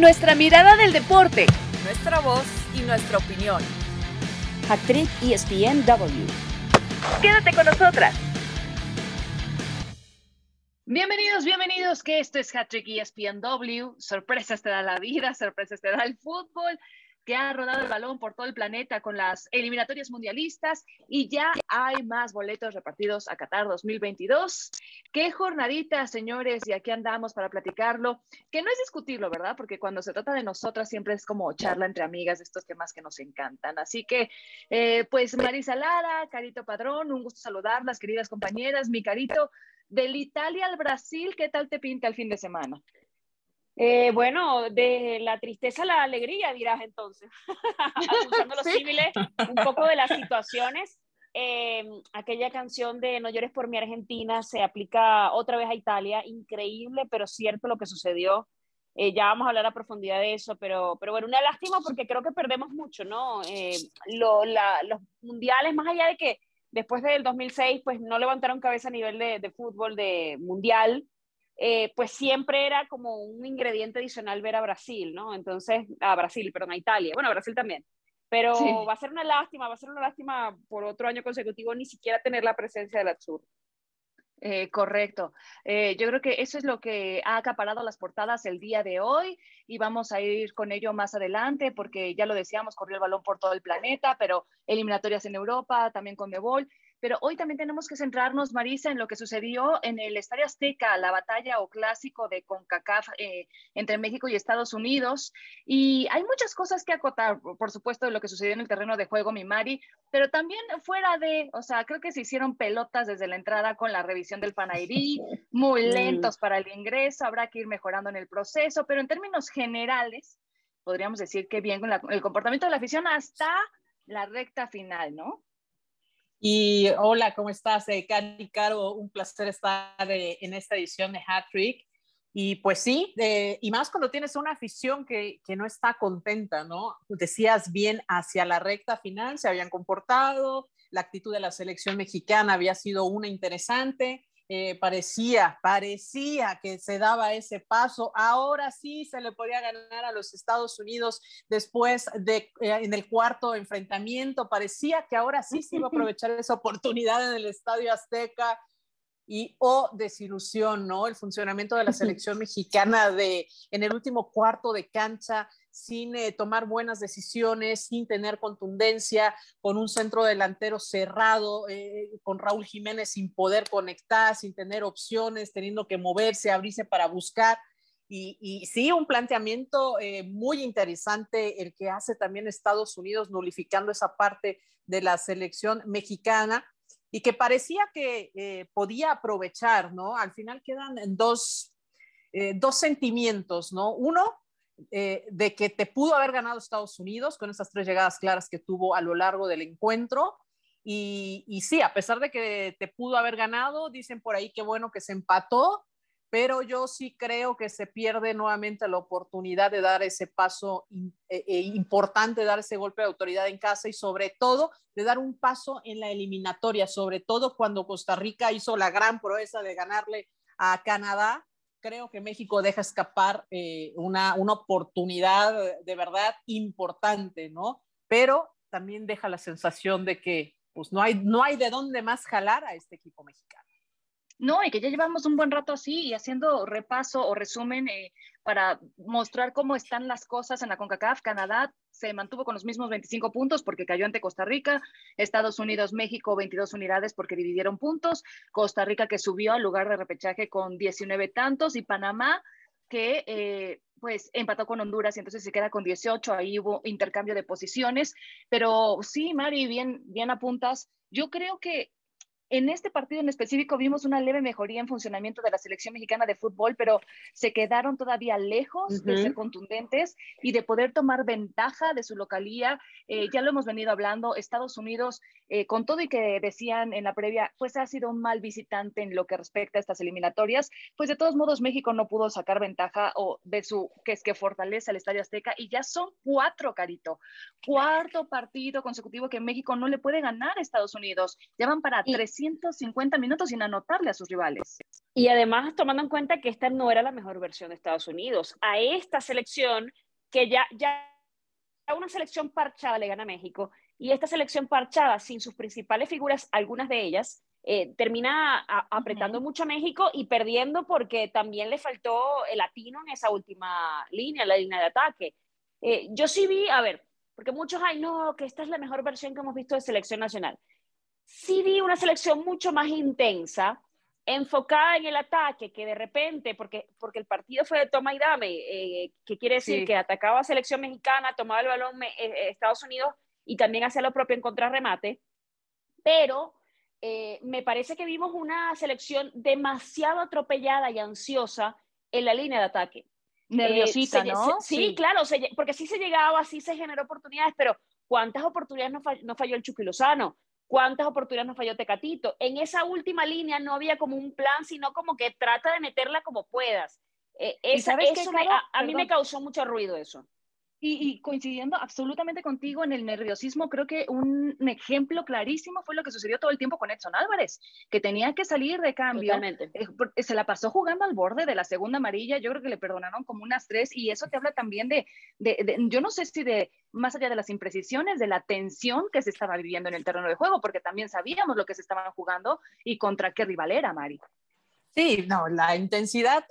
nuestra mirada del deporte, nuestra voz y nuestra opinión. Actriz ESPNW. Quédate con nosotras. Bienvenidos, bienvenidos, que esto es Hattrick ESPNW. Sorpresas te da la vida, sorpresas te da el fútbol que ha rodado el balón por todo el planeta con las eliminatorias mundialistas y ya hay más boletos repartidos a Qatar 2022. Qué jornadita, señores, y aquí andamos para platicarlo, que no es discutirlo, ¿verdad? Porque cuando se trata de nosotras siempre es como charla entre amigas, estos temas que nos encantan. Así que, eh, pues Marisa Lara, Carito Padrón, un gusto saludarlas, queridas compañeras. Mi Carito, del Italia al Brasil, ¿qué tal te pinta el fin de semana? Eh, bueno, de la tristeza a la alegría, dirás entonces, usando los símiles, un poco de las situaciones. Eh, aquella canción de No llores por mi Argentina se aplica otra vez a Italia, increíble, pero cierto lo que sucedió. Eh, ya vamos a hablar a profundidad de eso, pero, pero bueno, una lástima porque creo que perdemos mucho, ¿no? los mundiales, más allá de que después del 2006, pues no levantaron cabeza a nivel de, de fútbol de mundial, eh, pues siempre era como un ingrediente adicional ver a Brasil, ¿no? Entonces, a Brasil, perdón, a Italia, bueno, a Brasil también. Pero va a ser una lástima, va a ser una lástima por otro año consecutivo ni siquiera tener la presencia del Azul. Eh, correcto. Eh, yo creo que eso es lo que ha acaparado las portadas el día de hoy y vamos a ir con ello más adelante porque ya lo decíamos, corrió el balón por todo el planeta, pero eliminatorias en Europa, también con Debol. Pero hoy también tenemos que centrarnos, Marisa, en lo que sucedió en el Estadio Azteca, la batalla o clásico de CONCACAF eh, entre México y Estados Unidos. Y hay muchas cosas que acotar, por supuesto, de lo que sucedió en el terreno de juego, mi Mari, pero también fuera de, o sea, creo que se hicieron pelotas desde la entrada con la revisión del Panairí, muy lentos para el ingreso, habrá que ir mejorando en el proceso, pero en términos generales, podríamos decir que bien con el comportamiento de la afición hasta la recta final, ¿no? Y hola, ¿cómo estás? Eh, Cari Caro, un placer estar eh, en esta edición de Hat Trick. Y pues sí, eh, y más cuando tienes una afición que, que, no está contenta, ¿no? Decías bien hacia la recta final, se habían comportado, la actitud de la selección mexicana había sido una interesante, eh, parecía, parecía que se daba ese paso. Ahora sí se le podía ganar a los Estados Unidos después de eh, en el cuarto enfrentamiento. Parecía que ahora sí se iba a aprovechar esa oportunidad en el Estadio Azteca. Y oh, desilusión, ¿no? El funcionamiento de la selección mexicana de en el último cuarto de cancha sin eh, tomar buenas decisiones, sin tener contundencia, con un centro delantero cerrado, eh, con Raúl Jiménez sin poder conectar, sin tener opciones, teniendo que moverse, abrirse para buscar. Y, sí, un planteamiento eh, muy interesante el que hace también Estados Unidos, nulificando esa parte de la selección mexicana y que parecía que podía aprovechar, ¿no? Al final quedan dos, dos sentimientos, ¿no? Uno, eh, de que te pudo haber ganado Estados Unidos con esas tres llegadas claras que tuvo a lo largo del encuentro. Y, y, sí, a pesar de que te pudo haber ganado, dicen por ahí que bueno que se empató, pero yo sí creo que se pierde nuevamente la oportunidad de dar ese paso eh, eh, importante, dar ese golpe de autoridad en casa y sobre todo de dar un paso en la eliminatoria, sobre todo cuando Costa Rica hizo la gran proeza de ganarle a Canadá creo que México deja escapar eh, una, una oportunidad de verdad importante, ¿no? Pero también deja la sensación de que pues no hay, no hay de dónde más jalar a este equipo mexicano. No, y que ya llevamos un buen rato así y haciendo repaso o resumen eh, para mostrar cómo están las cosas en la CONCACAF. Canadá se mantuvo con los mismos 25 puntos porque cayó ante Costa Rica. Estados Unidos, México, 22 unidades porque dividieron puntos. Costa Rica que subió al lugar de repechaje con 19 tantos y Panamá que eh, pues empató con Honduras y entonces se queda con 18. Ahí hubo intercambio de posiciones. Pero sí, Mari, bien, bien apuntas. Yo creo que en este partido en específico vimos una leve mejoría en funcionamiento de la selección mexicana de fútbol, pero se quedaron todavía lejos de ser contundentes y de poder tomar ventaja de su localía. Eh, ya lo hemos venido hablando, Estados Unidos, eh, con todo y que decían en la previa, pues ha sido un mal visitante en lo que respecta a estas eliminatorias, pues de todos modos México no pudo sacar ventaja o de su, que es que fortalece al Estadio Azteca y ya son cuatro, Carito, cuarto partido consecutivo que México no le puede ganar a Estados Unidos. Ya van para tres 150 minutos sin anotarle a sus rivales. Y además, tomando en cuenta que esta no era la mejor versión de Estados Unidos, a esta selección que ya, ya una selección parchada le gana a México, y esta selección parchada, sin sus principales figuras, algunas de ellas, eh, termina apretando mucho a México y perdiendo porque también le faltó el latino en esa última línea, la línea de ataque. Eh, yo sí vi, a ver, porque muchos, ay, no, que esta es la mejor versión que hemos visto de selección nacional. Sí vi una selección mucho más intensa, enfocada en el ataque, que de repente, porque, porque el partido fue de toma y dame, eh, que quiere decir que atacaba a selección mexicana, tomaba el balón Estados Unidos y también hacía lo propio en contrarremate, pero eh, me parece que vimos una selección demasiado atropellada y ansiosa en la línea de ataque. Eh, Nerviosita, ¿no? sí, claro, porque sí se llegaba, sí se generó oportunidades, pero ¿cuántas oportunidades no, falló, no falló el Chucky Lozano? ¿Cuántas oportunidades no falló Tecatito? En esa última línea no había como un plan, sino como que trata de meterla como puedas. Eh, eso a, mí me causó mucho ruido eso. Y, coincidiendo absolutamente contigo en el nerviosismo, creo que un, ejemplo clarísimo fue lo que sucedió todo el tiempo con Edson Álvarez, que tenía que salir de cambio. Eh, se la pasó jugando al borde de la segunda amarilla, yo creo que le perdonaron como unas tres, y eso te habla también de, de, yo no sé si de, más allá de las imprecisiones, de la tensión que se estaba viviendo en el terreno de juego, porque también sabíamos lo que se estaban jugando y contra qué rival era, Mari. Sí, no, la intensidad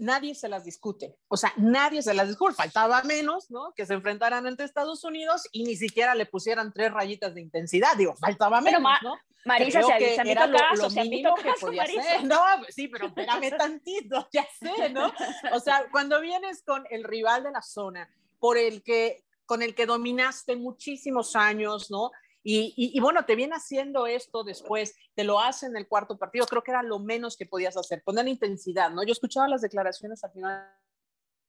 nadie se las discute. O sea, nadie se las discute. Faltaba menos, ¿no? Que se enfrentaran ante Estados Unidos y ni siquiera le pusieran tres rayitas de intensidad. Digo, faltaba menos, ¿no? Marisa, se, se era lo, lo mínimo que podía ser. No, sí, pero espérame tantito, ya sé, ¿no? O sea, cuando vienes con el rival de la zona, por el que, con el que dominaste muchísimos años, ¿no? Y, bueno, te viene haciendo esto después, te lo hace en el cuarto partido, creo que era lo menos que podías hacer, poner intensidad, ¿no? Yo escuchaba las declaraciones al final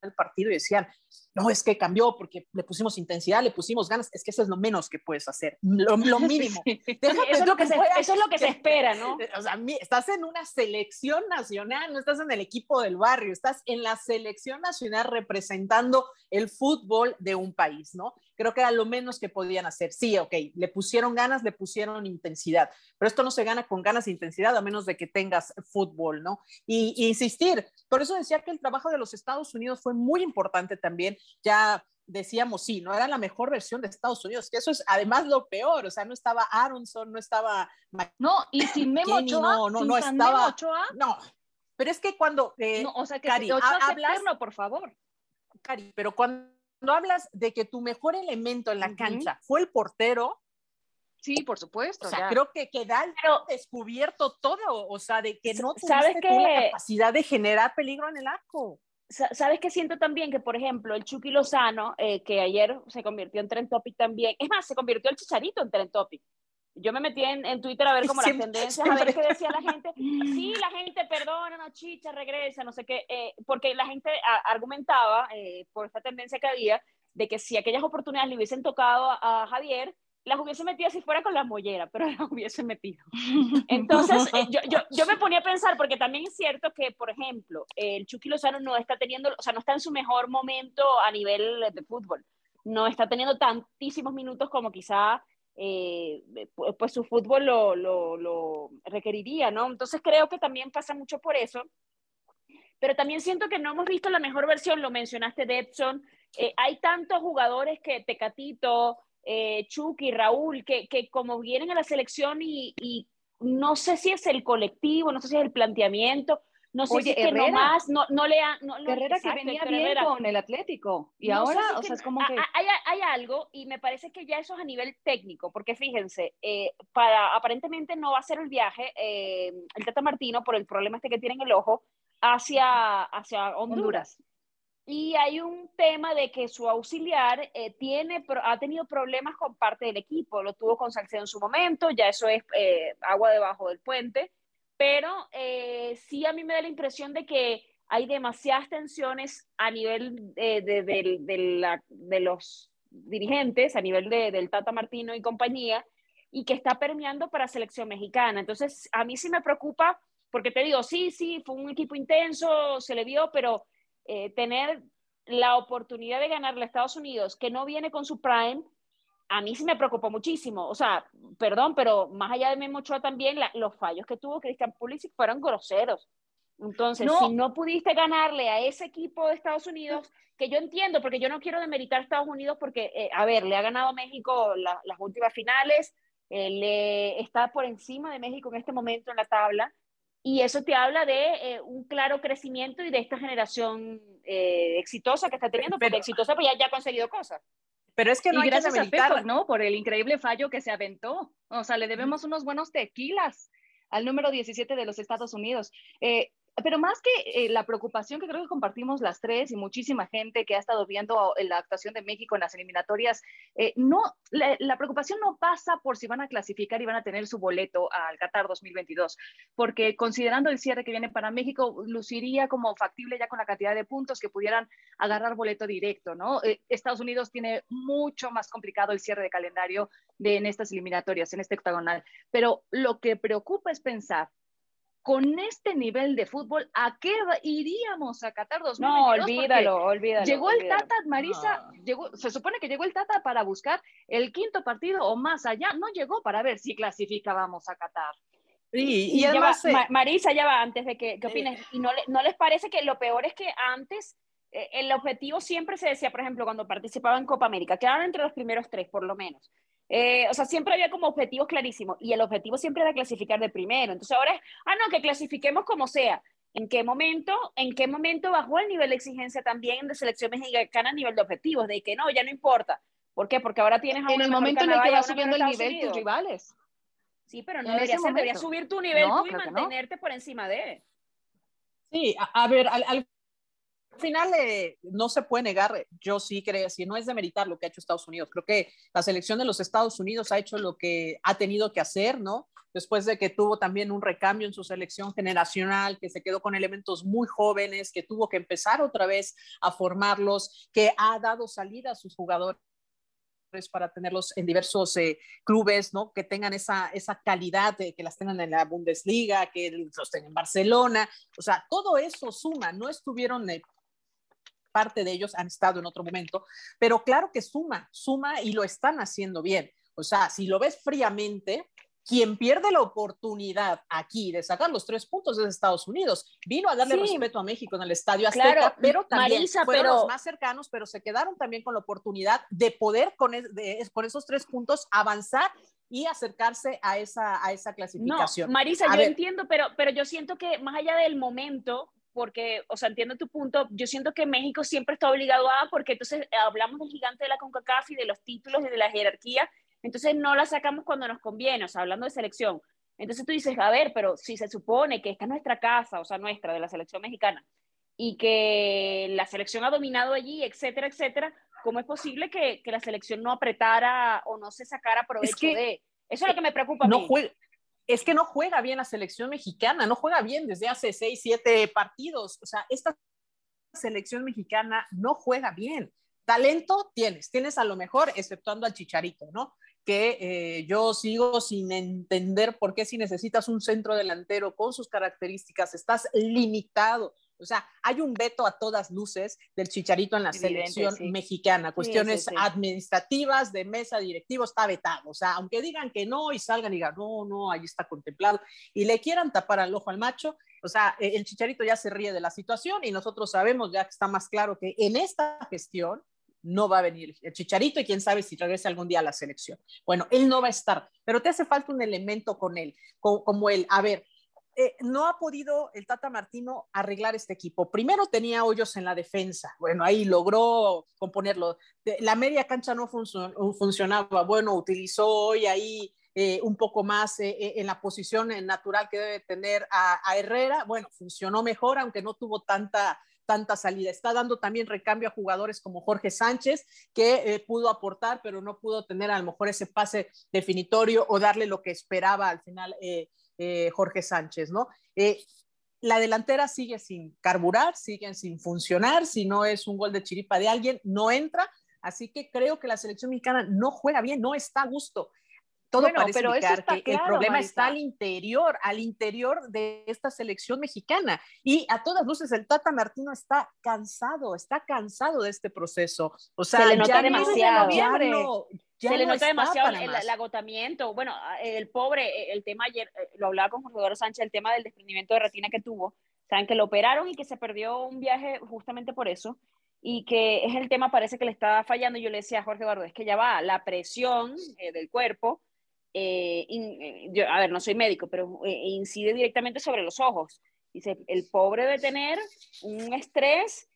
el partido y decían, no, es que cambió porque le pusimos intensidad, le pusimos ganas, es que eso es lo menos que puedes hacer, lo, mínimo. eso, es lo que se, eso es lo que se espera, ¿no? O sea, estás en una selección nacional, no estás en el equipo del barrio, estás en la selección nacional representando el fútbol de un país, ¿no? Creo que era lo menos que podían hacer. Sí, ok, le pusieron ganas, le pusieron intensidad, pero esto no se gana con ganas e intensidad a menos de que tengas fútbol, ¿no? Y, y insistir, por eso decía que el trabajo de los Estados Unidos fue muy importante también ya decíamos, sí, no era la mejor versión de Estados Unidos, que eso es además lo peor, o sea, no estaba Aronson, no estaba... No, y sin Memo Ochoa, no, no, no estaba... No, pero es que cuando... Eh, no, o sea, que Cari, hablas, por favor. Cari, pero cuando hablas de que tu mejor elemento en la cancha fue el portero, Sí, por supuesto. O sea, creo que queda descubierto todo, o sea, de que no tuviste la capacidad de generar peligro en el arco. ¿Sabes qué siento también? Que, por ejemplo, el Chucky Lozano, eh, que ayer se convirtió en Trend Topic también, es más, se convirtió el Chicharito en Trend Topic. Yo me metí en, Twitter a ver como las tendencias, a ver qué decía la gente. Sí, la gente, perdona, no, chicha, regresa, no sé qué, eh, porque la gente argumentaba eh, por esta tendencia que había de que si aquellas oportunidades le hubiesen tocado a Javier, las hubiese metido si fuera con la mollera, pero las hubiese metido. Entonces, eh, yo, yo, yo, me ponía a pensar, porque también es cierto que, por ejemplo, el Chucky Lozano no está teniendo, o sea, no está en su mejor momento a nivel de fútbol. No está teniendo tantísimos minutos como quizá eh, pues su fútbol lo, lo, lo, requeriría, ¿no? Entonces creo que también pasa mucho por eso. Pero también siento que no hemos visto la mejor versión, lo mencionaste de. Eh, hay tantos jugadores que Tecatito, eh, Chucky, Raúl, que, que, como vienen a la selección y, y, no sé si es el colectivo, no sé si es el planteamiento, no sé si es que nomás no, no le han... No, Herrera que venía bien con el Atlético y ahora, o sea, es como que... Hay, hay, algo y me parece que ya eso es a nivel técnico, porque fíjense, eh, para, aparentemente no va a ser el viaje eh, el Tata Martino por el problema este que tiene en el ojo hacia, hacia Honduras y hay un tema de que su auxiliar eh, tiene, ha tenido problemas con parte del equipo, lo tuvo con Salcedo en su momento, ya eso es eh, agua debajo del puente, pero eh, sí a mí me da la impresión de que hay demasiadas tensiones a nivel de, de, de, los dirigentes, a nivel del Tata Martino y compañía, y que está permeando para selección mexicana. Entonces, a mí sí me preocupa, porque te digo, sí, sí, fue un equipo intenso, se le vio, pero eh, tener la oportunidad de ganarle a Estados Unidos, que no viene con su prime, a mí sí me preocupó muchísimo. O sea, perdón, pero más allá de Memo Ochoa también, los fallos que tuvo Christian Pulisic fueron groseros. Entonces, si no pudiste ganarle a ese equipo de Estados Unidos, que yo entiendo, porque yo no quiero demeritar a Estados Unidos, porque, eh, a ver, le ha ganado México las últimas finales, eh, le está por encima de México en este momento en la tabla, y eso te habla de eh, un claro crecimiento y de esta generación exitosa que está teniendo, porque exitosa pues ya, ya ha conseguido cosas. Pero es que no hay gracias que a ¿no? Por el increíble fallo que se aventó. O sea, le debemos unos buenos tequilas al número 17 de los Estados Unidos. Eh, pero más que eh, la preocupación que creo que compartimos las tres y muchísima gente que ha estado viendo la actuación de México en las eliminatorias, eh, no, la, preocupación no pasa por si van a clasificar y van a tener su boleto al Qatar 2022, porque considerando el cierre que viene para México, luciría como factible ya con la cantidad de puntos que pudieran agarrar boleto directo, ¿no? Eh, Estados Unidos tiene mucho más complicado el cierre de calendario de en estas eliminatorias, en este octagonal, pero lo que preocupa es pensar con este nivel de fútbol, ¿a qué iríamos a Qatar 2022? No, olvídalo, olvídalo. Llegó el Tata, Marisa, llegó, se supone que llegó el Tata para buscar el quinto partido o más allá, no llegó para ver si clasificábamos a Qatar. y, además, Marisa, ya va, antes de que, ¿qué opinas? ¿Y no, no les parece que lo peor es que antes eh, el objetivo siempre se decía, por ejemplo, cuando participaba en Copa América, quedaron entre los primeros tres, por lo menos. Eh, o sea, siempre había como objetivos clarísimos y el objetivo siempre era clasificar de primero. Entonces ahora es, ah, no, que clasifiquemos como sea. ¿En qué momento, en qué momento bajó el nivel de exigencia también de selección mexicana a nivel de objetivos? De que no, ya no importa. ¿Por qué? Porque ahora tienes a En el momento en el que va subiendo el nivel tus rivales. Sí, pero no debería ser, debería subir tu nivel tú y mantenerte por encima de. Sí, a, ver, al al final eh, no se puede negar, yo sí creo, si no es de meritar lo que ha hecho Estados Unidos, creo que la selección de los Estados Unidos ha hecho lo que ha tenido que hacer, ¿no? Después de que tuvo también un recambio en su selección generacional, que se quedó con elementos muy jóvenes, que tuvo que empezar otra vez a formarlos, que ha dado salida a sus jugadores para tenerlos en diversos eh, clubes, ¿no? Que tengan esa, esa calidad, de, que las tengan en la Bundesliga, que los tengan en Barcelona. O sea, todo eso suma. No estuvieron eh, parte de ellos han estado en otro momento, pero claro que suma, suma y lo están haciendo bien. O sea, si lo ves fríamente, quien pierde la oportunidad aquí de sacar los tres puntos es Estados Unidos. Vino a darle respeto a México en el Estadio Azteca, pero también fueron los más cercanos, pero se quedaron también con la oportunidad de poder con, con esos tres puntos avanzar y acercarse a esa, a esa clasificación. Marisa, yo entiendo, pero, pero yo siento que más allá del momento, porque, o sea, entiendo tu punto, yo siento que México siempre está obligado a, porque entonces hablamos del gigante de la CONCACAF y de los títulos y de la jerarquía, entonces no la sacamos cuando nos conviene, o sea, hablando de selección. Entonces tú dices, a ver, pero si se supone que esta es nuestra casa, o sea, nuestra, de la selección mexicana, y que la selección ha dominado allí, etcétera, etcétera, ¿cómo es posible que, que la selección no apretara o no se sacara provecho de? Eso es lo que me preocupa. No, es que no juega bien la selección mexicana, no juega bien desde hace seis, siete partidos. O sea, esta selección mexicana no juega bien. Talento tienes, tienes a lo mejor, exceptuando al Chicharito, ¿no? Que eh, yo sigo sin entender por qué si necesitas un centro delantero con sus características, estás limitado o sea, hay un veto a todas luces del chicharito en la selección mexicana. Cuestiones administrativas, de mesa directivo, está vetado. O sea, aunque digan que no y salgan y digan, no, no, ahí está contemplado, y le quieran tapar al ojo al macho, o sea, e, el chicharito ya se ríe de la situación y nosotros sabemos ya que está más claro que en esta gestión no va a venir el Chicharito y quién sabe si regresa algún día a la selección. Bueno, él no va a estar, pero te hace falta un elemento con él, como, como él. A ver, eh, no ha podido el Tata Martino arreglar este equipo. Primero tenía hoyos en la defensa, bueno, ahí logró componerlo. La media cancha no funcionaba, bueno, utilizó hoy ahí eh, un poco más eh, en la posición natural que debe tener a, Herrera, bueno, funcionó mejor, aunque no tuvo tanta, tanta salida. Está dando también recambio a jugadores como Jorge Sánchez, que pudo aportar, pero no pudo tener a lo mejor ese pase definitorio o darle lo que esperaba al final eh, Jorge Sánchez, ¿no? Eh, la delantera sigue sin carburar, sigue sin funcionar, si no es un gol de chiripa de alguien, no entra, así que creo que la selección mexicana no juega bien, no está a gusto. Todo parece pero indicar que el problema está al interior, al interior de esta selección mexicana. Y a todas luces el Tata Martino está cansado, está cansado de este proceso. O sea, Se le nota demasiado. Se le nota demasiado el, agotamiento. Bueno, el pobre, el tema ayer, eh, lo hablaba con Jorge Sánchez, el tema del desprendimiento de retina que tuvo. Saben que lo operaron y que se perdió un viaje justamente por eso. Y que es el tema, parece que le estaba fallando. Yo le decía a Jorge Eduardo, es que ya va, la presión eh, del cuerpo, eh, yo, a ver, no soy médico, pero incide directamente sobre los ojos. Dice, el pobre debe tener un estrés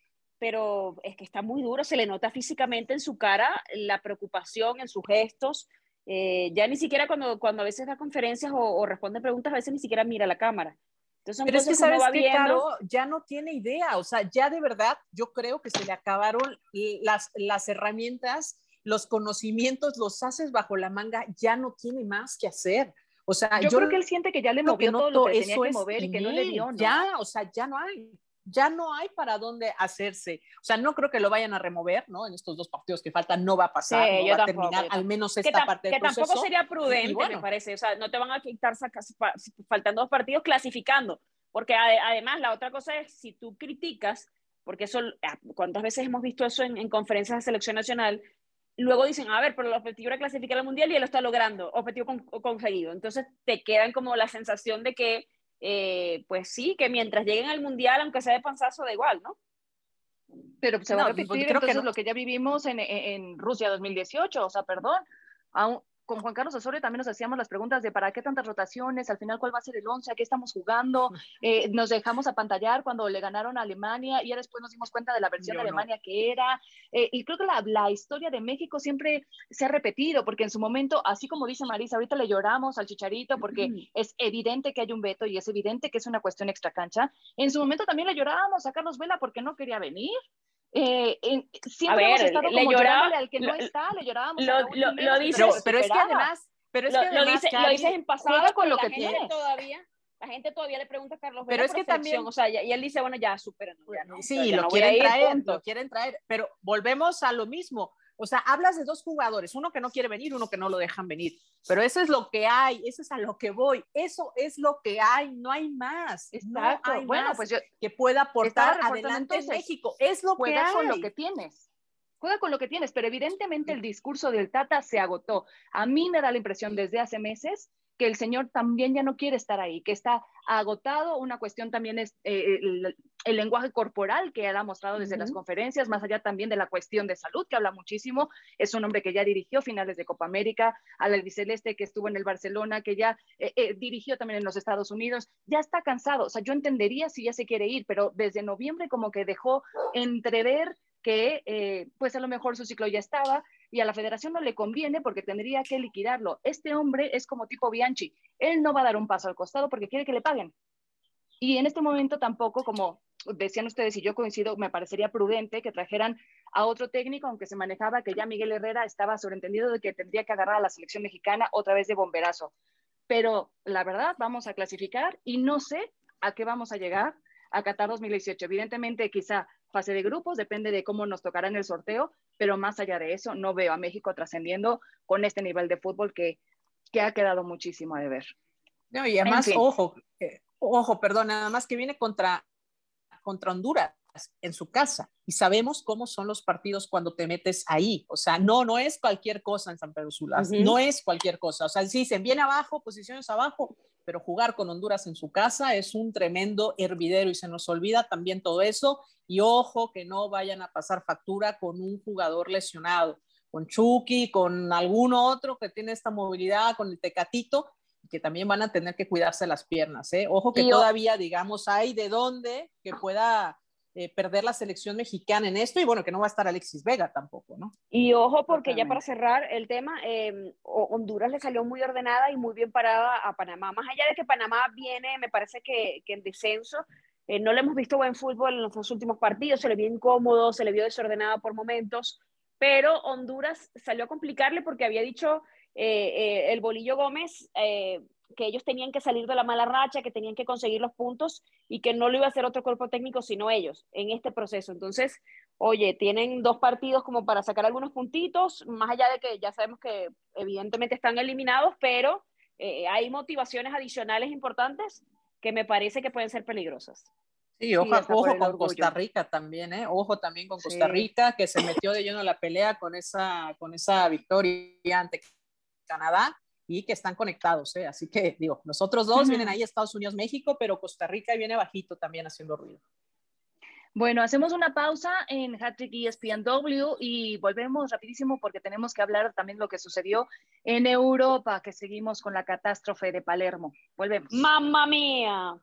pero es que está muy duro, se le nota físicamente en su cara la preocupación, en sus gestos. Eh, ya ni siquiera cuando, cuando a veces da conferencias o, responde preguntas, a veces ni siquiera mira la cámara. Entonces, pero es que sabes que Caro ya no tiene idea, o sea, ya de verdad yo creo que se le acabaron las, las herramientas, los conocimientos, los haces bajo la manga, ya no tiene más que hacer. O sea, yo, creo que él siente que ya le movió todo lo que tenía que mover y que no le dio. Ya, o sea, ya no hay ya no hay para dónde hacerse. O sea, no creo que lo vayan a remover, ¿no? En estos dos partidos que faltan no va a pasar, no va a terminar al menos esta parte del que tampoco sería prudente, me parece. O sea, no te van a quitar faltando dos partidos clasificando. Porque además la otra cosa es, si tú criticas, porque eso, ah, ¿cuántas veces hemos visto eso en, conferencias de selección nacional? Luego dicen, a ver, pero el objetivo era clasificar al Mundial y él lo está logrando, objetivo conseguido. Entonces te quedan como la sensación de que eh, pues sí, que mientras lleguen al Mundial, aunque sea de panzazo, da igual, ¿no? Pero se va a repetir creo entonces que lo que ya vivimos en, en, Rusia 2018, o sea, perdón, aún, con Juan Carlos Osorio también nos hacíamos las preguntas de para qué tantas rotaciones, al final cuál va a ser el 11, a qué estamos jugando, eh, nos dejamos apantallar cuando le ganaron a Alemania y ya después nos dimos cuenta de la versión de Alemania que era. Eh, y creo que la, la, historia de México siempre se ha repetido, porque en su momento, así como dice Marisa, ahorita le lloramos al chicharito porque es evidente que hay un veto y es evidente que es una cuestión extra cancha. En su momento también le llorábamos a Carlos Vela porque no quería venir. Eh, siempre a ver, hemos estado le llorábamos al que no está, le llorábamos. Lo, lo, lo dices, pero, es que además, pero es lo, que además, lo, dice, lo dices en pasado con lo que tiene todavía. La gente todavía le pregunta a Carlos Pero es que también, o sea, y, él dice, bueno, ya, superen. sí, lo quieren traer, lo quieren traer, pero volvemos a lo mismo. O sea, hablas de dos jugadores, uno que no quiere venir, uno que no lo dejan venir. Pero eso es lo que hay, eso es a lo que voy, eso es lo que hay, no hay más. Exacto. No hay bueno, más pues yo, que pueda aportar adelante México. Es lo que hay. con lo que tienes. Juega con lo que tienes, pero evidentemente el discurso del Tata se agotó. A mí me da la impresión desde hace meses que el señor también ya no quiere estar ahí, que está agotado. Una cuestión también es eh, el, lenguaje corporal que ha mostrado desde las conferencias, más allá también de la cuestión de salud, que habla muchísimo. Es un hombre que ya dirigió finales de Copa América, al albiceleste que estuvo en el Barcelona, que ya eh, eh, dirigió también en los Estados Unidos. Ya está cansado. O sea, yo entendería si ya se quiere ir, pero desde noviembre como que dejó entrever que pues a lo mejor su ciclo ya estaba y a la federación no le conviene porque tendría que liquidarlo. Este hombre es como tipo Bianchi, él no va a dar un paso al costado porque quiere que le paguen. Y en este momento tampoco, como decían ustedes y yo coincido, me parecería prudente que trajeran a otro técnico, aunque se manejaba que ya Miguel Herrera estaba sobreentendido de que tendría que agarrar a la selección mexicana otra vez de bomberazo. Pero la verdad, vamos a clasificar y no sé a qué vamos a llegar a Qatar 2018. Evidentemente, quizá fase de grupos, depende de cómo nos tocará en el sorteo, pero más allá de eso, no veo a México trascendiendo con este nivel de fútbol que, que ha quedado muchísimo a deber. No, y además, ojo, eh, ojo, perdón, nada más que viene contra, contra Honduras en su casa y sabemos cómo son los partidos cuando te metes ahí. O sea, no, no es cualquier cosa en San Pedro Sula, no es cualquier cosa. O sea, si se viene abajo, posiciones abajo, pero jugar con Honduras en su casa es un tremendo hervidero y se nos olvida también todo eso. Y ojo que no vayan a pasar factura con un jugador lesionado, con Chucky, con algún otro que tiene esta movilidad, con el Tecatito, que también van a tener que cuidarse las piernas. ¿eh? Ojo que todavía, digamos, hay de dónde que pueda eh, perder la selección mexicana en esto y bueno, que no va a estar Alexis Vega tampoco, ¿no? Y ojo, porque ya para cerrar el tema, em, Honduras le salió muy ordenada y muy bien parada a Panamá. Más allá de que Panamá viene, me parece que, que en descenso, eh, no le hemos visto buen fútbol en los últimos partidos, se le vio incómodo, se le vio desordenada por momentos, pero Honduras salió a complicarle porque había dicho eh, el Bolillo Gómez que ellos tenían que salir de la mala racha, que tenían que conseguir los puntos y que no lo iba a hacer otro cuerpo técnico sino ellos en este proceso. Entonces, oye, tienen dos partidos como para sacar algunos puntitos, más allá de que ya sabemos que evidentemente están eliminados, pero eh, hay motivaciones adicionales importantes que me parece que pueden ser peligrosas. Sí, ojo, ojo con Costa Rica también, ¿eh? Ojo también con Costa Rica, que se metió de lleno a la pelea con esa, con esa victoria ante Canadá y que están conectados, ¿eh? Así que digo, nosotros dos vienen ahí Estados Unidos, México, pero Costa Rica viene bajito también haciendo ruido. Bueno, hacemos una pausa en Hattrick ESPNW y volvemos rapidísimo porque tenemos que hablar también lo que sucedió en Europa, que seguimos con la catástrofe de Palermo. Volvemos. ¡Mamma mía!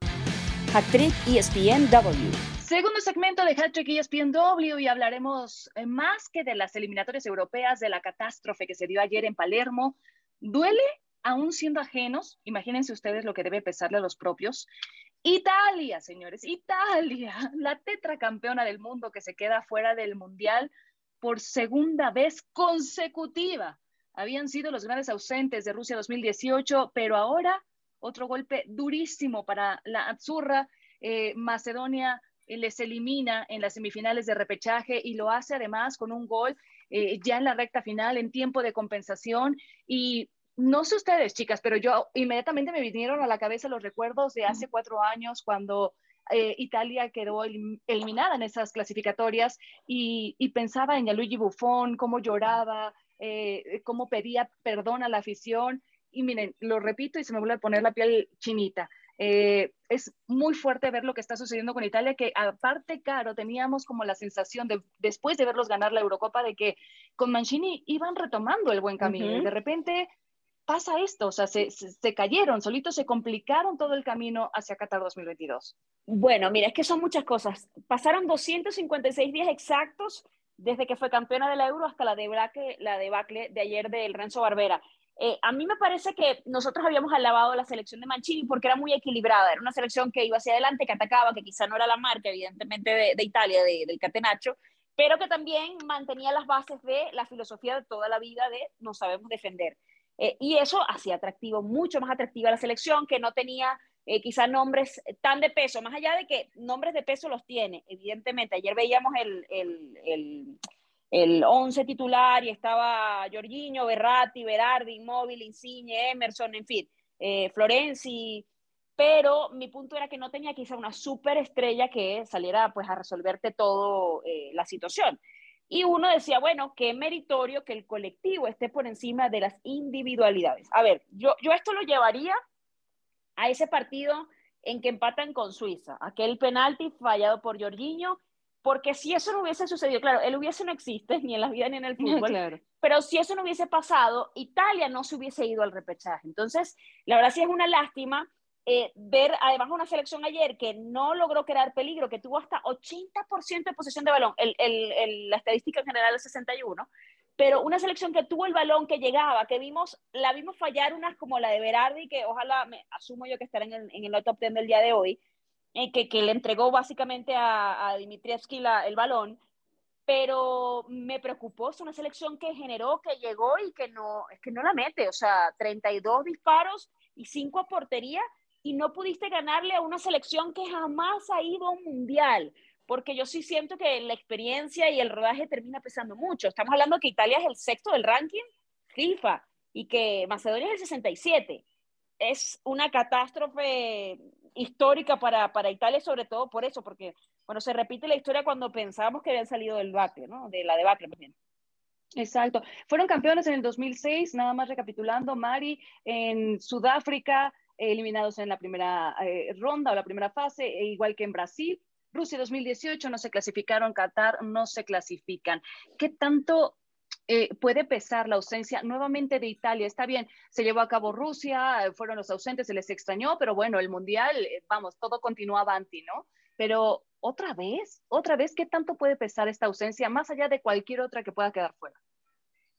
Hattrick ESPNW. Segundo segmento de Hattrick ESPNW y hablaremos eh, más que de las eliminatorias europeas, de la catástrofe que se dio ayer en Palermo. ¿Duele aún siendo ajenos? Imagínense ustedes lo que debe pesarle a los propios. Italia, señores, Italia, la tetracampeona del mundo que se queda fuera del Mundial por segunda vez consecutiva. Habían sido los grandes ausentes de Rusia 2018, pero ahora otro golpe durísimo para la Azzurra. Eh, Macedonia eh, les elimina en las semifinales de repechaje y lo hace además con un gol eh, ya en la recta final en tiempo de compensación y no sé ustedes, chicas, pero yo inmediatamente me vinieron a la cabeza los recuerdos de hace cuatro años cuando eh, Italia quedó eliminada en esas clasificatorias y, pensaba en Luigi Buffon, cómo lloraba, eh, cómo pedía perdón a la afición. Y miren, lo repito y se me vuelve a poner la piel chinita. Eh, es muy fuerte ver lo que está sucediendo con Italia, que aparte, Caro, teníamos como la sensación de, después de verlos ganar la Eurocopa, de que con Mancini iban retomando el buen camino. y de repente pasa esto, o sea, se, se, cayeron, solitos se complicaron todo el camino hacia Qatar 2022. Bueno, mira, es que son muchas cosas. Pasaron 256 días exactos desde que fue campeona del Euro hasta la debacle, la debacle de ayer del Renzo Barbera. Eh, a mí me parece que nosotros habíamos alabado la selección de Mancini porque era muy equilibrada, era una selección que iba hacia adelante, que atacaba, que quizá no era la marca, evidentemente, de, Italia, de, del Catenaccio, pero que también mantenía las bases de la filosofía de toda la vida de no sabemos defender. Eh, y eso hacía atractivo, mucho más atractiva la selección, que no tenía eh, quizá nombres tan de peso, más allá de que nombres de peso los tiene, evidentemente. Ayer veíamos el, el, el 11 titular y estaba Jorginho, Berratti, Berardi, Immobile, Insigne, Emerson, en fin, eh, Florenzi, pero mi punto era que no tenía quizá una superestrella que saliera pues a resolverte todo la situación. Y uno decía, bueno, qué meritorio que el colectivo esté por encima de las individualidades. A ver, yo, yo esto lo llevaría a ese partido en que empatan con Suiza, aquel penalti fallado por Jorginho, porque si eso no hubiese sucedido, claro, él hubiese no existe ni en la vida ni en el fútbol, pero si eso no hubiese pasado, Italia no se hubiese ido al repechaje. Entonces, la verdad sí es una lástima eh, ver además una selección ayer que no logró crear peligro, que tuvo hasta 80% de posesión de balón, el, el, la estadística en general es 61, pero una selección que tuvo el balón, que llegaba, que vimos, la vimos fallar unas como la de Berardi, que ojalá, me, asumo yo que estará en el, en el top 10 del día de hoy, eh, que, que, le entregó básicamente a, a Dimitrievski la, el balón, pero me preocupó, es una selección que generó, que llegó y que no, es que no la mete, o sea, 32 disparos y 5 a portería, y no pudiste ganarle a una selección que jamás ha ido a un mundial, porque yo sí siento que la experiencia y el rodaje termina pesando mucho. Estamos hablando que Italia es el sexto del ranking FIFA y que Macedonia es el 67. Es una catástrofe histórica para, para Italia, sobre todo por eso, porque, bueno, se repite la historia cuando pensábamos que habían salido del debacle, ¿no? De la bien. Exacto. Fueron campeones en el 2006, nada más recapitulando, Mari, en Sudáfrica, eliminados en la primera eh, ronda o la primera fase, e igual que en Brasil. Rusia 2018 no se clasificaron, Qatar no se clasifican. ¿Qué tanto eh, puede pesar la ausencia nuevamente de Italia? Está bien, se llevó a cabo Rusia, eh, fueron los ausentes, se les extrañó, pero bueno, el Mundial, vamos, todo continuaba anti, ¿no? Pero otra vez, otra vez, ¿qué tanto puede pesar esta ausencia más allá de cualquier otra que pueda quedar fuera?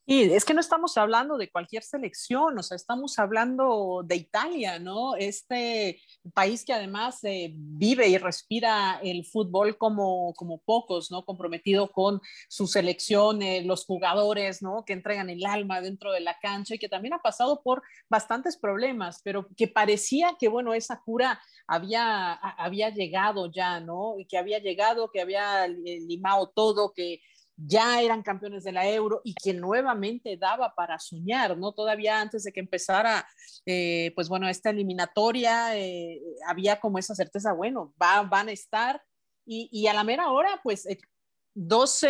Y es que no estamos hablando de cualquier selección, o sea, estamos hablando de Italia, ¿no? Este país que además eh, vive y respira el fútbol como, como pocos, ¿no? Comprometido con su selección, eh, los jugadores, ¿no? Que entregan el alma dentro de la cancha y que también ha pasado por bastantes problemas, pero que parecía que, bueno, esa cura había, había llegado ya, ¿no? Y que había llegado, que había limado todo, que ya eran campeones de la Euro y que nuevamente daba para soñar, ¿no? Todavía antes de que empezara, eh, pues bueno, esta eliminatoria, eh, había como esa certeza, bueno, va, van a estar y, y a la mera hora, pues eh, dos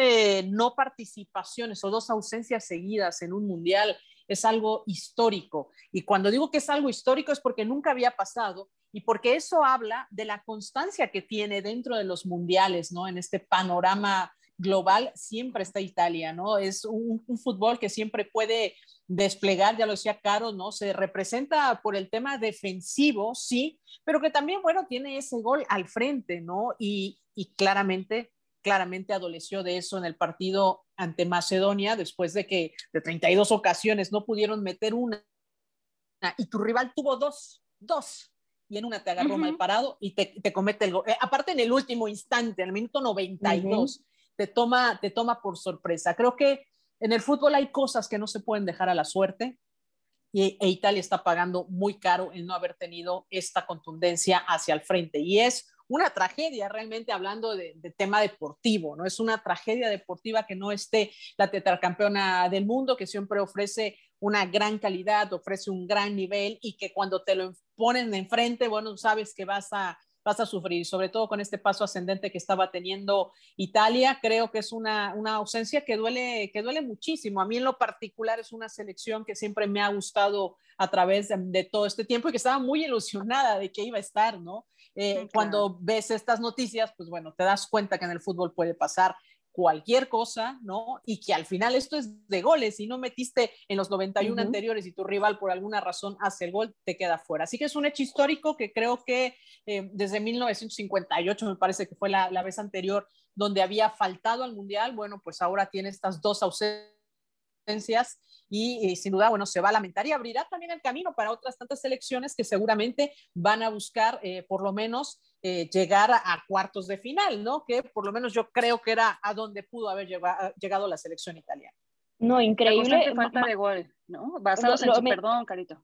no participaciones o dos ausencias seguidas en un mundial es algo histórico. Y cuando digo que es algo histórico es porque nunca había pasado y porque eso habla de la constancia que tiene dentro de los mundiales, ¿no? En este panorama global siempre está Italia, ¿no? Es un, fútbol que siempre puede desplegar, ya lo decía Caro, ¿no? Se representa por el tema defensivo, sí, pero que también, bueno, tiene ese gol al frente, ¿no? Y, y claramente, claramente adoleció de eso en el partido ante Macedonia, después de que de 32 ocasiones no pudieron meter una y tu rival tuvo dos, dos, y en una te agarró mal parado y te, te comete el gol. Eh, aparte en el último instante, en el minuto 92 te toma, te toma por sorpresa. Creo que en el fútbol hay cosas que no se pueden dejar a la suerte y, e Italia está pagando muy caro en no haber tenido esta contundencia hacia el frente. Y es una tragedia realmente hablando de, de, tema deportivo, ¿no? Es una tragedia deportiva que no esté la tetracampeona del mundo, que siempre ofrece una gran calidad, ofrece un gran nivel y que cuando te lo ponen enfrente, bueno, sabes que vas a vas a sufrir, sobre todo con este paso ascendente que estaba teniendo Italia. Creo que es una, una, ausencia que duele, que duele muchísimo. A mí en lo particular es una selección que siempre me ha gustado a través de, todo este tiempo y que estaba muy ilusionada de que iba a estar, ¿no? Eh, cuando ves estas noticias, pues bueno, te das cuenta que en el fútbol puede pasar cualquier cosa, ¿no? Y que al final esto es de goles, si no metiste en los 91 anteriores y tu rival por alguna razón hace el gol, te queda fuera. Así que es un hecho histórico que creo que eh, desde 1958 me parece que fue la, la vez anterior donde había faltado al Mundial, bueno, pues ahora tiene estas dos ausencias y, sin duda, bueno, se va a lamentar y abrirá también el camino para otras tantas selecciones que seguramente van a buscar eh, por lo menos eh, llegar a, cuartos de final, ¿no? Que por lo menos yo creo que era a donde pudo haber llegado la selección italiana. No, increíble. falta de gol, ¿no? Basados en perdón, Carito.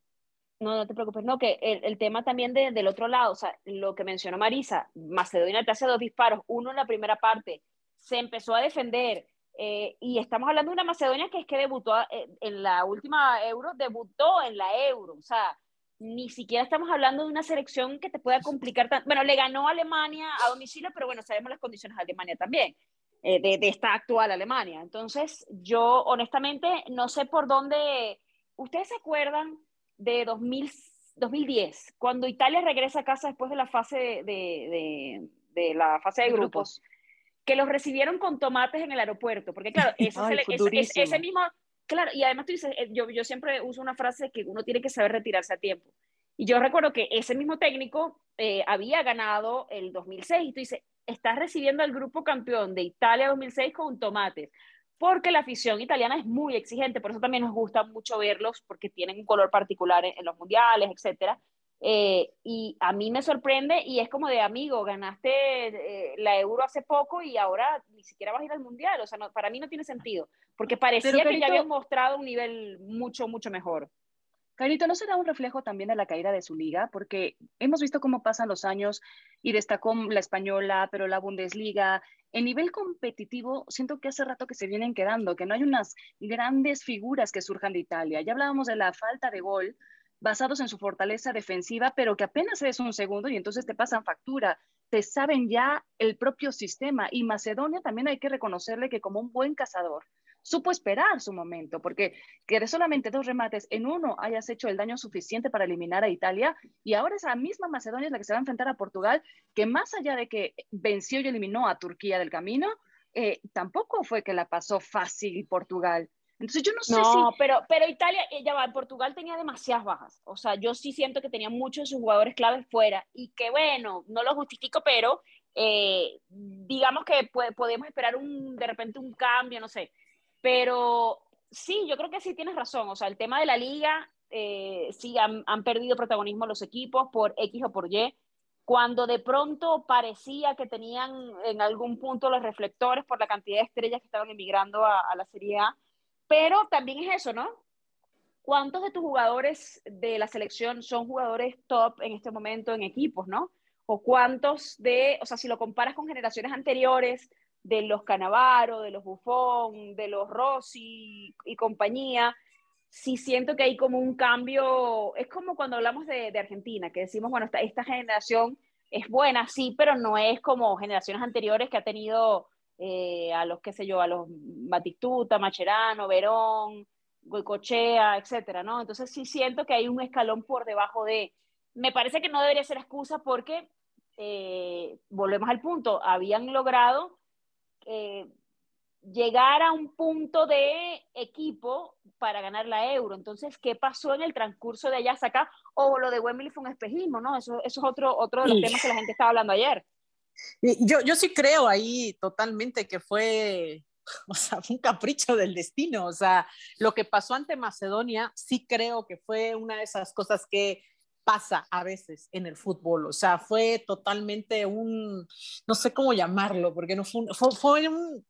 No, no te preocupes, no, que el, el tema también de, del otro lado, o sea, lo que mencionó Marisa, Macedonia te hace dos disparos, uno en la primera parte, se empezó a defender, eh, y estamos hablando de una Macedonia que es que debutó eh, en la última Euro, debutó en la Euro, o sea, ni siquiera estamos hablando de una selección que te pueda complicar tanto. Bueno, le ganó a Alemania a domicilio, pero bueno, sabemos las condiciones de Alemania también, eh, de, de, esta actual Alemania. Entonces, yo honestamente no sé por dónde. ¿Ustedes se acuerdan de 2000, 2010, cuando Italia regresa a casa después de la fase de, de, de la fase de grupos? que los recibieron con tomates en el aeropuerto, porque claro, ese, ese, ese, mismo, claro, y además tú dices, eh, yo, yo siempre uso una frase que uno tiene que saber retirarse a tiempo. Y yo recuerdo que ese mismo técnico eh, había ganado el 2006 y tú dices, estás recibiendo al grupo campeón de Italia 2006 con tomates, porque la afición italiana es muy exigente, por eso también nos gusta mucho verlos, porque tienen un color particular en, en los mundiales, etcétera. Eh, y a mí me sorprende y es como de amigo, ganaste eh, la euro hace poco y ahora ni siquiera vas a ir al mundial. O sea, para mí no tiene sentido, porque parecía que ya habían mostrado un nivel mucho, mucho mejor. Carito, ¿no será un reflejo también de la caída de su liga? Porque hemos visto cómo pasan los años y destacó la española, pero la Bundesliga. En nivel competitivo, siento que hace rato que se vienen quedando, que no hay unas grandes figuras que surjan de Italia. Ya hablábamos de la falta de gol, basados en su fortaleza defensiva, pero que apenas es un segundo y entonces te pasan factura, te saben ya el propio sistema. Y Macedonia también hay que reconocerle que como un buen cazador, supo esperar su momento, porque que de solamente dos remates en uno hayas hecho el daño suficiente para eliminar a Italia, y ahora esa misma Macedonia la que se va a enfrentar a Portugal, que más allá de que venció y eliminó a Turquía del camino, eh, tampoco fue que la pasó fácil Portugal. Entonces yo no sé no, pero, pero Italia, eh, ya va, Portugal tenía demasiadas bajas. O sea, yo sí siento que tenía muchos de sus jugadores claves fuera y que bueno, no lo justifico, pero eh, digamos que podemos esperar un, de repente un cambio, no sé. Pero sí, yo creo que sí tienes razón. O sea, el tema de la liga, eh, sí han, han perdido protagonismo los equipos por X o por Y cuando de pronto parecía que tenían en algún punto los reflectores por la cantidad de estrellas que estaban emigrando a, a la Serie A, pero también es eso, ¿no? ¿Cuántos de tus jugadores de la selección son jugadores top en este momento en equipos, ¿no? O cuántos de, o sea, si lo comparas con generaciones anteriores, de los Canavaro, de los Buffon, de los Rossi y compañía, sí siento que hay como un cambio, es como cuando hablamos de, Argentina, que decimos, bueno, esta, generación es buena, sí, pero no es como generaciones anteriores que ha tenido eh, a los, qué sé yo, a los Batistuta, Macherano, Verón, Goicochea, etcétera, ¿no? Entonces sí siento que hay un escalón por debajo de, me parece que no debería ser excusa porque, eh, volvemos al punto, habían logrado eh, llegar a un punto de equipo para ganar la euro. Entonces, ¿qué pasó en el transcurso de allá hasta acá? O lo de Wembley fue un espejismo, ¿no? Eso, eso es otro, otro de los temas que la gente estaba hablando ayer. Yo, yo sí creo ahí totalmente que fue, un capricho del destino. O sea, lo que pasó ante Macedonia, sí creo que fue una de esas cosas que pasa a veces en el fútbol. O sea, fue totalmente un, no sé cómo llamarlo, porque no fue, fue, fue un,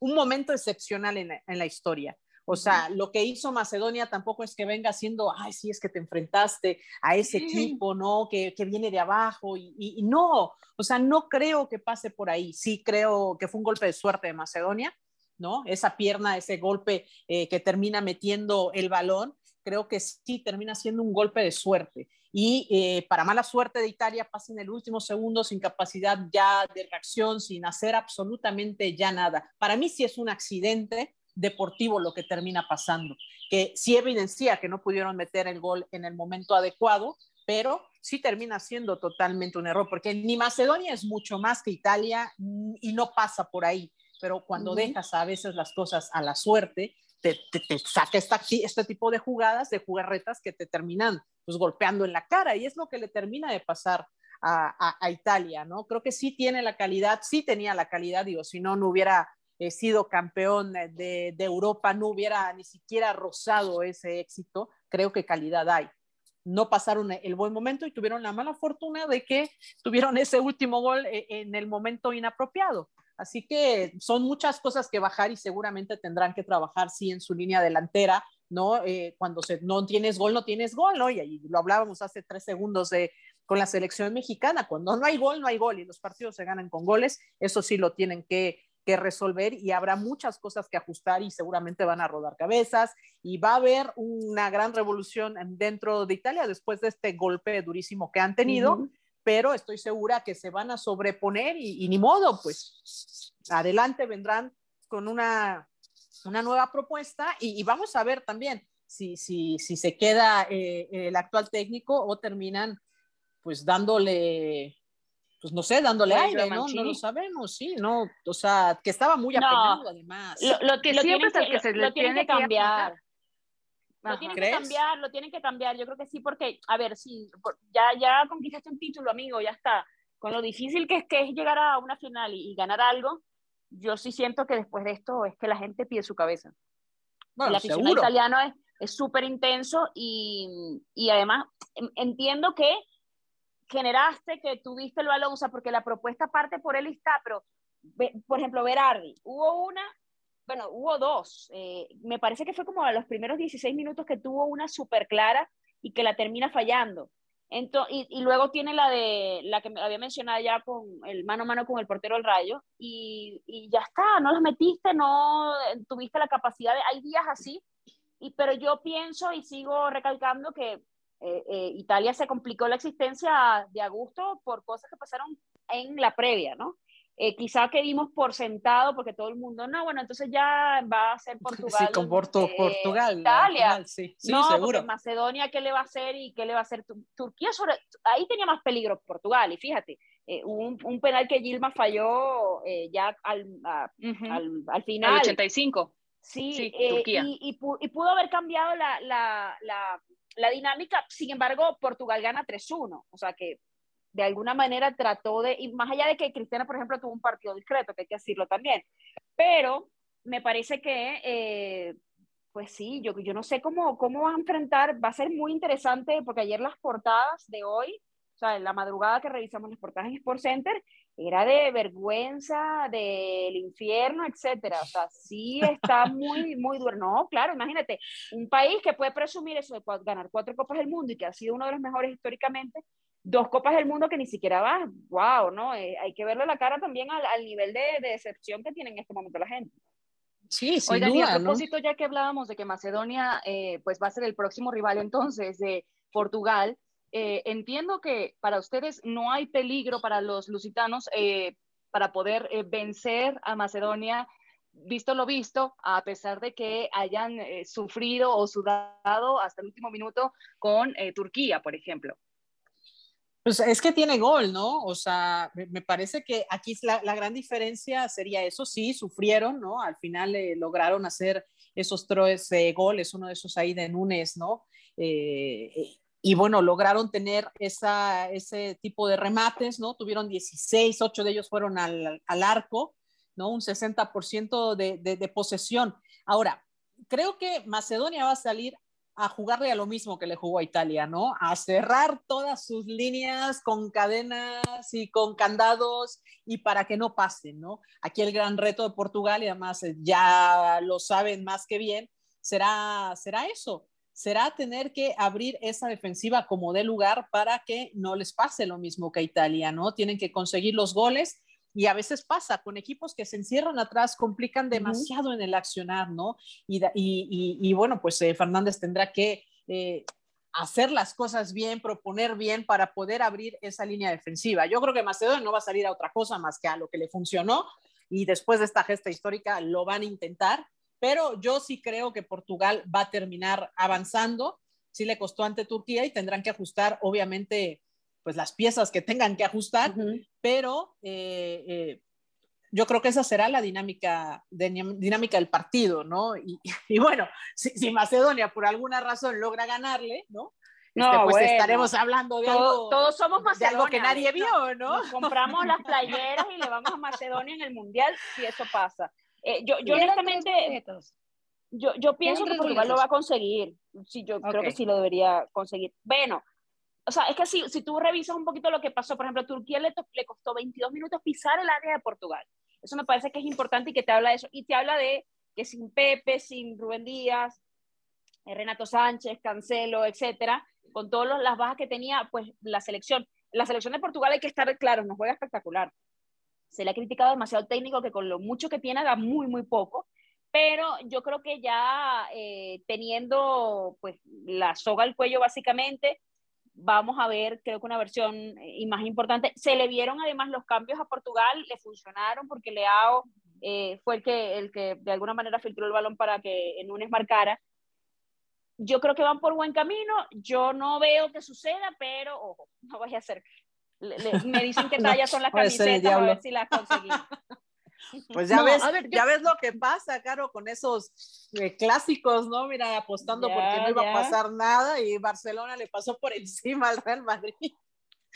un momento excepcional en la, en la historia. O sea, lo que hizo Macedonia tampoco es que venga haciendo, ay, sí, es que te enfrentaste a ese equipo, ¿no? Que, que viene de abajo y, y, y, no, o sea, no creo que pase por ahí. Sí creo que fue un golpe de suerte de Macedonia, ¿no? Esa pierna, ese golpe eh, que termina metiendo el balón, creo que sí termina siendo un golpe de suerte. Y eh, para mala suerte de Italia pasa en el último segundo sin capacidad ya de reacción, sin hacer absolutamente ya nada. Para mí sí es un accidente deportivo lo que termina pasando, que sí evidencia que no pudieron meter el gol en el momento adecuado, pero sí termina siendo totalmente un error, porque ni Macedonia es mucho más que Italia y no pasa por ahí, pero cuando uh -huh. dejas a veces las cosas a la suerte, te, te, te saca esta, este tipo de jugadas, de jugarretas que te terminan pues golpeando en la cara y es lo que le termina de pasar a, a, a Italia, ¿no? Creo que sí tiene la calidad, sí tenía la calidad, digo, si no, no hubiera eh, sido campeón de, de, Europa, no hubiera ni siquiera rozado ese éxito, creo que calidad hay. No pasaron el buen momento y tuvieron la mala fortuna de que tuvieron ese último gol eh, en el momento inapropiado. Así que son muchas cosas que bajar y seguramente tendrán que trabajar, sí, en su línea delantera, ¿no? Eh, cuando se, no tienes gol, no tienes gol, ¿no? Y ahí lo hablábamos hace tres segundos de, con la selección mexicana, cuando no hay gol, no hay gol y los partidos se ganan con goles, eso sí lo tienen que, que resolver y habrá muchas cosas que ajustar y seguramente van a rodar cabezas y va a haber una gran revolución dentro de Italia después de este golpe durísimo que han tenido. Uh -huh pero estoy segura que se van a sobreponer y, y, ni modo, pues adelante vendrán con una, una nueva propuesta y, y, vamos a ver también si, si, si se queda eh, el actual técnico o terminan pues dándole, pues no sé, dándole aire, ¿no? No lo sabemos, sí, no, o sea, que estaba muy apenado no, además. Lo, lo que lo siempre es el que, se le tiene que cambiar. Lo tienen ¿Crees? que cambiar, lo tienen que cambiar. Yo creo que sí, porque, a ver, sí, ya, ya conquistaste un título, amigo, ya está. Con lo difícil que es, que es llegar a una final y, y ganar algo, yo sí siento que después de esto es que la gente pide su cabeza. Bueno, el aficionado italiano es súper intenso y, y, además entiendo que generaste, que tuviste el balón, o sea, porque la propuesta parte por él está, pero, por ejemplo, Berardi, hubo una bueno, hubo dos. Eh, me parece que fue como a los primeros 16 minutos que tuvo una súper clara y que la termina fallando. Entonces, y, y, luego tiene la de la que había mencionado ya con el mano a mano con el portero del rayo y, y ya está, no las metiste, no tuviste la capacidad de, hay días así, y, pero yo pienso y sigo recalcando que eh, eh, Italia se complicó la existencia de Augusto por cosas que pasaron en la previa, ¿no? eh, quizá que dimos por sentado, porque todo el mundo, no, bueno, entonces ya va a ser Portugal. Sí, con Porto, eh, Portugal. Italia. Final, sí, sí, no, seguro. Macedonia, ¿qué le va a hacer y qué le va a hacer Turquía? Sobre, ahí tenía más peligro Portugal, y fíjate, eh, un, un, penal que Gilma falló ya al, a, uh -huh. al, al, final. Al 85. Sí, sí Turquía. Y, y, y, pudo haber cambiado la, la, la, la dinámica, sin embargo, Portugal gana 3-1, o sea que de alguna manera trató de, y más allá de que Cristiana, por ejemplo, tuvo un partido discreto, que hay que decirlo también, pero me parece que, eh, pues sí, yo, yo no sé cómo, cómo van a enfrentar, va a ser muy interesante, porque ayer las portadas de hoy, o sea, en la madrugada que revisamos las portadas en Sport Center, era de vergüenza, del infierno, etcétera. O sea, sí está muy, muy duro. No, claro, imagínate, un país que puede presumir eso de ganar cuatro Copas del Mundo y que ha sido uno de los mejores históricamente, dos copas del mundo que ni siquiera va, wow, ¿no? Eh, hay que verle la cara también al, al nivel de, de, decepción que tiene en este momento la gente. Sí, sin Oigan, duda, y a propósito, ya que hablábamos de que Macedonia eh, pues va a ser el próximo rival entonces de Portugal, eh, entiendo que para ustedes no hay peligro para los lusitanos eh, para poder eh, vencer a Macedonia, visto lo visto, a pesar de que hayan sufrido o sudado hasta el último minuto con Turquía, por ejemplo. Pues es que tiene gol, ¿no? O sea, me parece que aquí la, la gran diferencia sería eso, sí, sufrieron, ¿no? Al final lograron hacer esos tres goles, uno de esos ahí de Núñez, ¿no? Y bueno, lograron tener ese tipo de remates, ¿no? Tuvieron 16, 8 de ellos fueron al, arco, ¿no? Un 60% de, de, de posesión. Ahora, creo que Macedonia va a salir a jugarle a lo mismo que le jugó a Italia, ¿no? A cerrar todas sus líneas con cadenas y con candados y para que no pasen, ¿no? Aquí el gran reto de Portugal, y además eh, ya lo saben más que bien, será, será eso, será tener que abrir esa defensiva como de lugar para que no les pase lo mismo que a Italia, ¿no? Tienen que conseguir los goles y a veces pasa con equipos que se encierran atrás, complican demasiado uh -huh. en el accionar, ¿no? Y, y, y bueno, pues eh, Fernández tendrá que eh, hacer las cosas bien, proponer bien para poder abrir esa línea defensiva. Yo creo que Macedonia no va a salir a otra cosa más que a lo que le funcionó y después de esta gesta histórica lo van a intentar, pero yo sí creo que Portugal va a terminar avanzando. Sí le costó ante Turquía y tendrán que ajustar, obviamente, pues las piezas que tengan que ajustar, uh -huh. pero eh, eh, yo creo que esa será la dinámica, de, dinámica del partido, ¿no? Y, y bueno, si, si, Macedonia por alguna razón logra ganarle, ¿no? No, este, pues bueno, estaremos hablando de todo, algo, todos somos Macedonia, algo que nadie vio, ¿no? Nos compramos las playeras y le vamos a Macedonia en el Mundial si eso pasa. Eh, yo, yo honestamente, yo, yo pienso que Portugal lo va a conseguir. Sí, yo okay. creo que sí lo debería conseguir. Bueno, o sea, es que si, si tú revisas un poquito lo que pasó, por ejemplo, a Turquía le, le costó 22 minutos pisar el área de Portugal. Eso me parece que es importante y que te habla de eso. Y te habla de que sin Pepe, sin Rubén Díaz, eh, Renato Sánchez, Cancelo, etcétera, con todas las bajas que tenía, pues la selección. La selección de Portugal hay que estar claro, nos juega espectacular. Se le ha criticado demasiado técnico que con lo mucho que tiene da muy, muy poco. Pero yo creo que ya eh, teniendo pues la soga al cuello básicamente, vamos a ver, creo que una versión eh, y más importante. Se le vieron además los cambios a Portugal, le funcionaron porque Leao eh, fue el que, el que de alguna manera filtró el balón para que Núñez marcara. Yo creo que van por buen camino. Yo no veo que suceda, pero ojo, no vaya a ser. Le, le, me dicen que tallas son las camisetas, a ver si las conseguimos. Pues ya, no, ves, ver, ya ves lo que pasa, Caro, con esos eh, clásicos, ¿no? Mira, apostando ya, porque no iba ya. a pasar nada y Barcelona le pasó por encima al Real Madrid.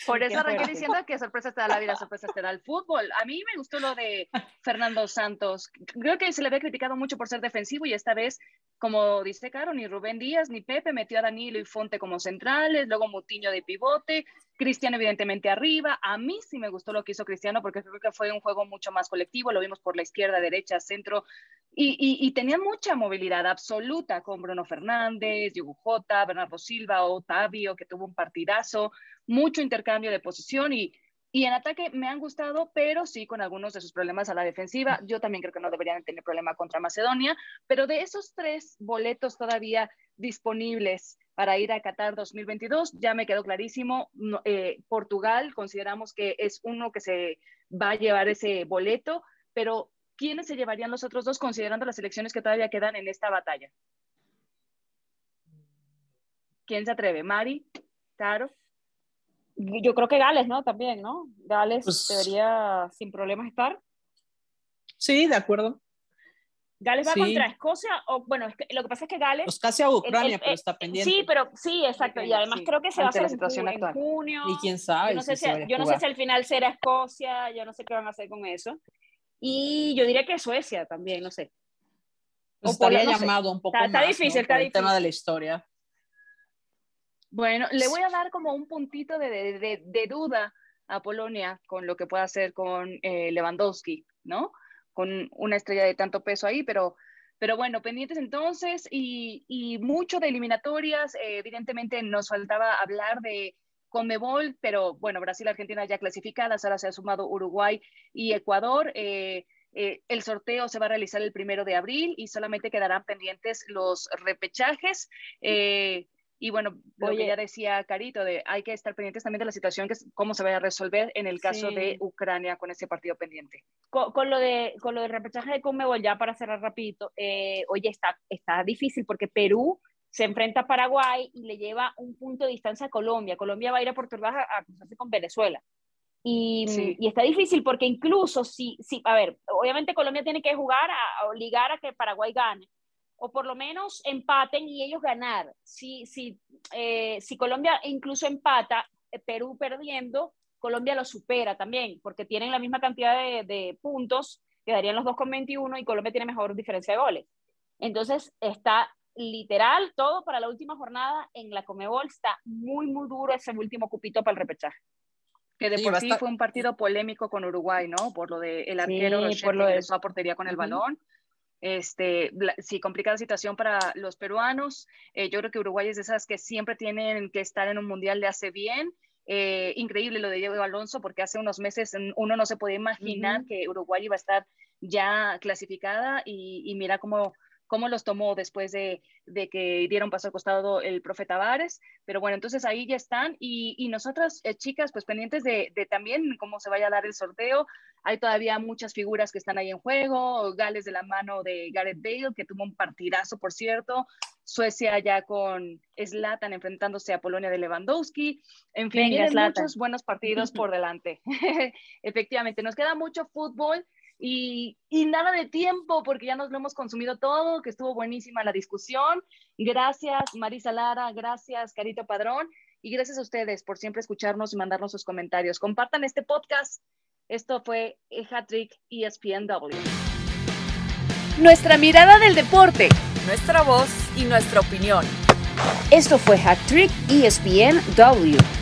Por eso arranqué diciendo que sorpresa te da la vida, sorpresa te da el fútbol. A mí me gustó lo de Fernando Santos. Creo que se le había criticado mucho por ser defensivo y esta vez, como dice Caro, ni Rubén Díaz ni Pepe metió a Danilo y Fonte como centrales, luego Mutiño de pivote, Cristiano evidentemente arriba. A mí sí me gustó lo que hizo Cristiano porque creo que fue un juego mucho más colectivo, lo vimos por la izquierda, derecha, centro y, y, tenía mucha movilidad absoluta con Bruno Fernández, Diego Jota, Bernardo Silva, Otavio, que tuvo un partidazo, mucho intercambio de posición y, y en ataque me han gustado, pero sí con algunos de sus problemas a la defensiva. Yo también creo que no deberían tener problema contra Macedonia, pero de esos tres boletos todavía disponibles para ir a Qatar 2022, ya me quedó clarísimo. Eh, Portugal consideramos que es uno que se va a llevar ese boleto, pero ¿quiénes se llevarían los otros dos considerando las elecciones que todavía quedan en esta batalla? ¿Quién se atreve? ¿Mari? ¿Caro? Yo creo que Gales, ¿no? También, ¿no? Gales pues, debería sin problemas estar. Sí, de acuerdo. Gales va sí. contra Escocia, o bueno, es que, lo que pasa es que Gales. Pues casi a Ucrania, el, el, pero está pendiente. Sí, pero sí, exacto. Y además sí. creo que se va a hacer en, en, junio. Y quién sabe. Yo no, sé si, si yo no sé si al final será Escocia, yo no sé qué van a hacer con eso. Y yo diría que Suecia también, no sé. Pues estaría no llamado sé. un poco está, más, está difícil, ¿no? está el difícil. tema de la historia. Bueno, le voy a dar como un puntito de, de, de, de duda a Polonia con lo que pueda hacer con eh, Lewandowski, ¿no? Con una estrella de tanto peso ahí, pero, pero bueno, pendientes entonces y, y mucho de eliminatorias. Eh, evidentemente nos faltaba hablar de Conmebol, pero bueno, Brasil, Argentina ya clasificadas, ahora se ha sumado Uruguay y Ecuador. Eh, eh, el sorteo se va a realizar el primero de abril y solamente quedarán pendientes los repechajes. Eh, y bueno, lo que ya decía Carito, de hay que estar pendientes también de la situación, que es cómo se vaya a resolver en el caso de Ucrania con ese partido pendiente. Con, lo de con lo del repechaje de Conmebol, ya para cerrar rapidito, oye, está, está difícil porque Perú se enfrenta a Paraguay y le lleva un punto de distancia a Colombia. Colombia va a ir a Puerto Rico a, cruzarse con Venezuela. Y, y, está difícil porque incluso si, si, a ver, obviamente Colombia tiene que jugar a, obligar a que Paraguay gane, o por lo menos empaten y ellos ganar. Si, si, eh, si Colombia incluso empata, eh, Perú perdiendo, Colombia lo supera también, porque tienen la misma cantidad de, de puntos, quedarían los dos con 21 y Colombia tiene mejor diferencia de goles. Entonces está literal, todo para la última jornada en la Comebol está muy, muy duro ese último cupito para el repechaje. Que de por sí fue un partido polémico con Uruguay, ¿no? Por lo del el arquero sí, por lo de... a portería con el balón. Este, sí, complicada situación para los peruanos. Eh, yo creo que Uruguay es de esas que siempre tienen que estar en un mundial de hace bien. Eh, increíble lo de Diego Alonso, porque hace unos meses uno no se podía imaginar que Uruguay iba a estar ya clasificada y, y mira cómo cómo los tomó después de, que dieron paso al costado el profeta Tavares, pero bueno, entonces ahí ya están y, nosotras, eh, chicas, pues pendientes de, también cómo se vaya a dar el sorteo, hay todavía muchas figuras que están ahí en juego, Gales de la mano de Gareth Bale, que tuvo un partidazo, por cierto, Suecia ya con Slatan enfrentándose a Polonia de Lewandowski, en fin, muchos buenos partidos por delante. Efectivamente, nos queda mucho fútbol, y, nada de tiempo porque ya nos lo hemos consumido todo, que estuvo buenísima la discusión. Gracias Marisa Lara, gracias Carito Padrón y gracias a ustedes por siempre escucharnos y mandarnos sus comentarios. Compartan este podcast. Esto fue Hat-Trick ESPNW. Nuestra mirada del deporte, nuestra voz y nuestra opinión. Esto fue Hat Trick ESPNW.